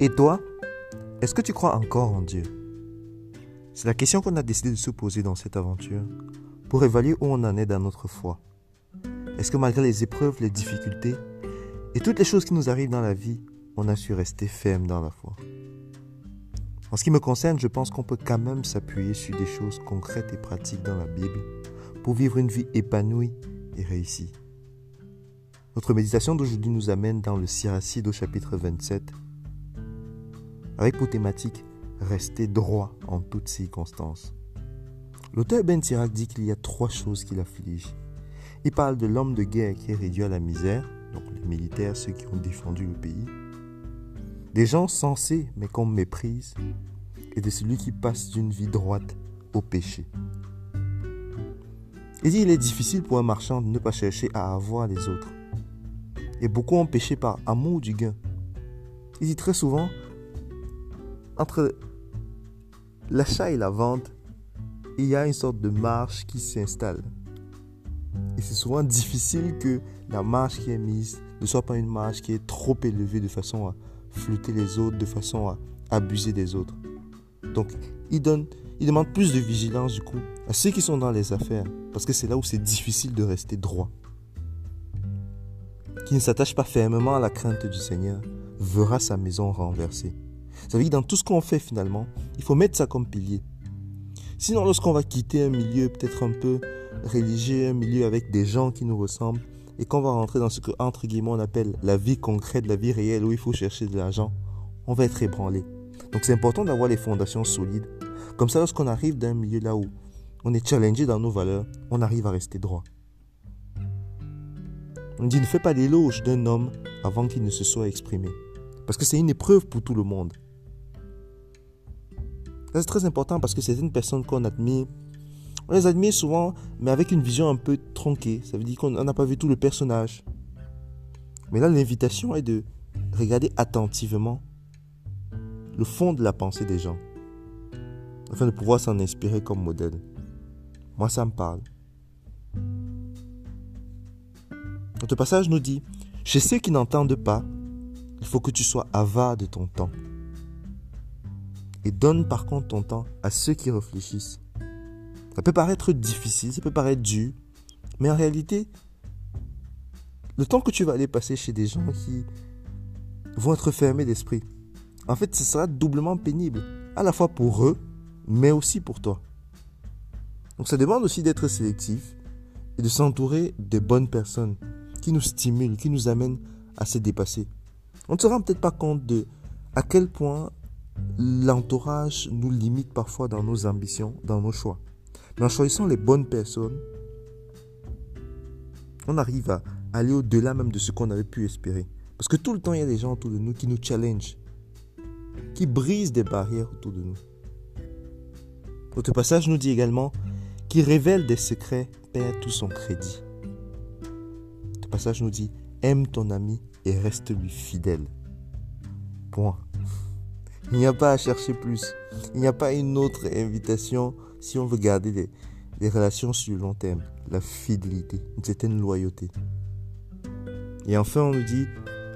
Et toi, est-ce que tu crois encore en Dieu? C'est la question qu'on a décidé de se poser dans cette aventure pour évaluer où on en est dans notre foi. Est-ce que malgré les épreuves, les difficultés et toutes les choses qui nous arrivent dans la vie, on a su rester ferme dans la foi? En ce qui me concerne, je pense qu'on peut quand même s'appuyer sur des choses concrètes et pratiques dans la Bible pour vivre une vie épanouie et réussie. Notre méditation d'aujourd'hui nous amène dans le Siracide au chapitre 27, avec pour thématique Rester droit en toutes circonstances. L'auteur Ben Sirac dit qu'il y a trois choses qui l'affligent. Il parle de l'homme de guerre qui est réduit à la misère, donc les militaires, ceux qui ont défendu le pays, des gens sensés mais qu'on méprise, et de celui qui passe d'une vie droite au péché. Il dit il est difficile pour un marchand de ne pas chercher à avoir les autres. Et beaucoup ont péché par amour du gain. Il dit très souvent, entre l'achat et la vente, il y a une sorte de marche qui s'installe. Et c'est souvent difficile que la marche qui est mise ne soit pas une marche qui est trop élevée de façon à flouter les autres, de façon à abuser des autres. Donc, il donne il demande plus de vigilance du coup à ceux qui sont dans les affaires, parce que c'est là où c'est difficile de rester droit. Qui ne s'attache pas fermement à la crainte du Seigneur verra sa maison renversée. Ça veut dire que dans tout ce qu'on fait finalement, il faut mettre ça comme pilier. Sinon, lorsqu'on va quitter un milieu peut-être un peu religieux, un milieu avec des gens qui nous ressemblent, et qu'on va rentrer dans ce que, entre guillemets, on appelle la vie concrète, la vie réelle, où il faut chercher de l'argent, on va être ébranlé. Donc c'est important d'avoir les fondations solides comme ça, lorsqu'on arrive dans un milieu là où on est challengé dans nos valeurs, on arrive à rester droit. On dit ne fais pas l'éloge d'un homme avant qu'il ne se soit exprimé. Parce que c'est une épreuve pour tout le monde. C'est très important parce que c'est une personne qu'on admire. On les admire souvent, mais avec une vision un peu tronquée. Ça veut dire qu'on n'a pas vu tout le personnage. Mais là, l'invitation est de regarder attentivement le fond de la pensée des gens afin de pouvoir s'en inspirer comme modèle. Moi, ça me parle. Notre passage nous dit, chez ceux qui n'entendent pas, il faut que tu sois avare de ton temps. Et donne par contre ton temps à ceux qui réfléchissent. Ça peut paraître difficile, ça peut paraître dur, mais en réalité, le temps que tu vas aller passer chez des gens qui vont être fermés d'esprit, en fait, ce sera doublement pénible, à la fois pour eux mais aussi pour toi. Donc ça demande aussi d'être sélectif et de s'entourer des bonnes personnes qui nous stimulent, qui nous amènent à se dépasser. On ne se rend peut-être pas compte de à quel point l'entourage nous limite parfois dans nos ambitions, dans nos choix. Mais en choisissant les bonnes personnes, on arrive à aller au-delà même de ce qu'on avait pu espérer. Parce que tout le temps, il y a des gens autour de nous qui nous challengent, qui brisent des barrières autour de nous. Notre passage nous dit également qui révèle des secrets perd tout son crédit. Notre passage nous dit aime ton ami et reste lui fidèle. Point. Il n'y a pas à chercher plus. Il n'y a pas une autre invitation si on veut garder des, relations sur le long terme. La fidélité, une certaine loyauté. Et enfin, on nous dit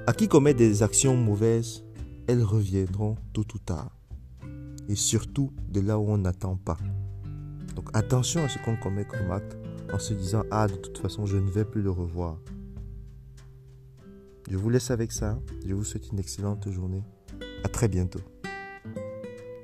à qui commet des actions mauvaises, elles reviendront tôt ou tard et surtout de là où on n'attend pas. Donc attention à ce qu'on commet comme acte en se disant Ah, de toute façon, je ne vais plus le revoir. Je vous laisse avec ça. Je vous souhaite une excellente journée. À très bientôt.